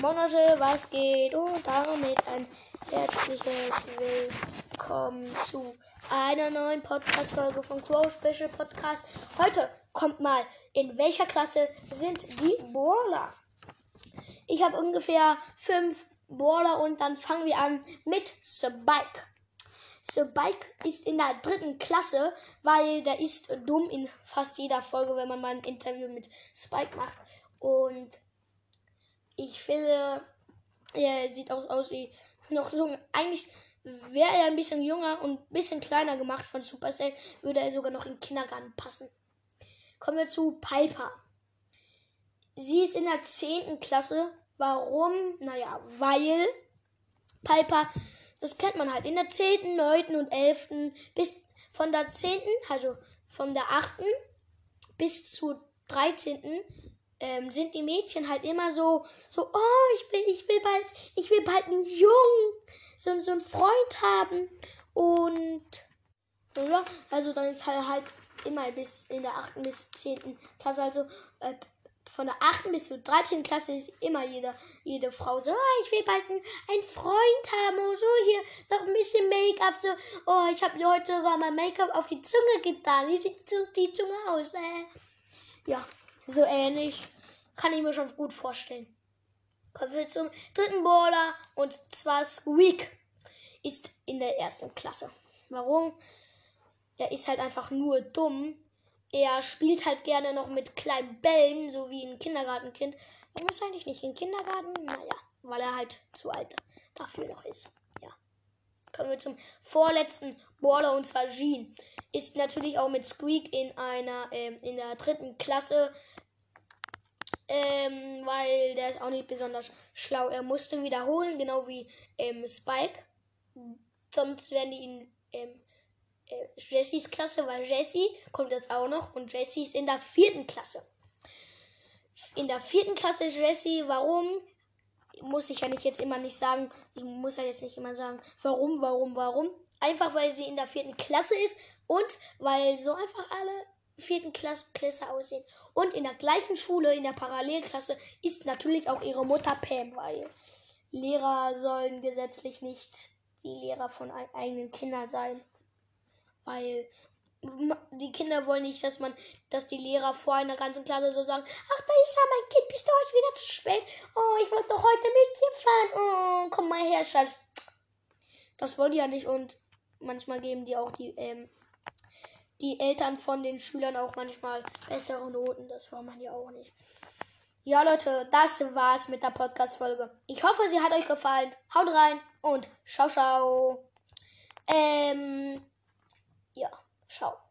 Moin Leute, was geht? Und damit ein herzliches Willkommen zu einer neuen Podcast-Folge von Crow Special Podcast. Heute kommt mal, in welcher Klasse sind die Baller? Ich habe ungefähr fünf Baller und dann fangen wir an mit Spike. Spike ist in der dritten Klasse, weil der ist dumm in fast jeder Folge, wenn man mal ein Interview mit Spike macht. Und ich finde, er sieht auch aus wie noch so. Eigentlich wäre er ein bisschen jünger und ein bisschen kleiner gemacht von Supercell, würde er sogar noch in den Kindergarten passen. Kommen wir zu Piper. Sie ist in der 10. Klasse. Warum? Naja, weil Piper, das kennt man halt, in der 10., 9. und 11. bis von der 10., also von der 8. bis zur 13 ähm, sind die Mädchen halt immer so, so, oh, ich will, ich will bald, ich will bald einen Jungen, so, so einen Freund haben. Und, oder? Also dann ist halt, halt immer bis in der 8. bis 10. Klasse, also äh, von der 8. bis zur 13. Klasse ist immer jede, jede Frau so, oh, ich will bald einen, Freund haben, oh, so hier noch ein bisschen Make-up, so, oh, ich habe heute sogar mein Make-up auf die Zunge getan, wie sieht die Zunge aus, äh? Ja, so ähnlich. Kann ich mir schon gut vorstellen. Kommen wir zum dritten Baller und zwar Squeak ist in der ersten Klasse. Warum? Er ist halt einfach nur dumm. Er spielt halt gerne noch mit kleinen Bällen, so wie ein Kindergartenkind. Warum ist eigentlich nicht im Kindergarten? Naja, weil er halt zu alt dafür noch ist. Ja. Kommen wir zum vorletzten Baller und zwar Jean. Ist natürlich auch mit Squeak in einer, ähm, in der dritten Klasse ähm, weil der ist auch nicht besonders schlau. Er musste wiederholen, genau wie ähm, Spike. Sonst werden die in ähm, äh, Jessys Klasse, weil Jessie kommt jetzt auch noch und Jessie ist in der vierten Klasse. In der vierten Klasse ist Jessie. Warum? Muss ich ja nicht jetzt immer nicht sagen. Ich muss ja jetzt nicht immer sagen, warum, warum, warum. Einfach weil sie in der vierten Klasse ist und weil so einfach alle vierten Klasse, Klasse aussehen. Und in der gleichen Schule, in der Parallelklasse, ist natürlich auch ihre Mutter Pam, weil Lehrer sollen gesetzlich nicht die Lehrer von eigenen Kindern sein. Weil die Kinder wollen nicht, dass man, dass die Lehrer vor einer ganzen Klasse so sagen, ach, da ist ja mein Kind, bist du heute wieder zu spät? Oh, ich wollte doch heute mit dir fahren. Oh, komm mal her, Schatz. Das wollen die ja nicht und manchmal geben die auch die ähm, die Eltern von den Schülern auch manchmal bessere Noten. Das war man ja auch nicht. Ja, Leute, das war's mit der Podcast-Folge. Ich hoffe, sie hat euch gefallen. Haut rein und ciao, ciao. Ähm, ja, ciao.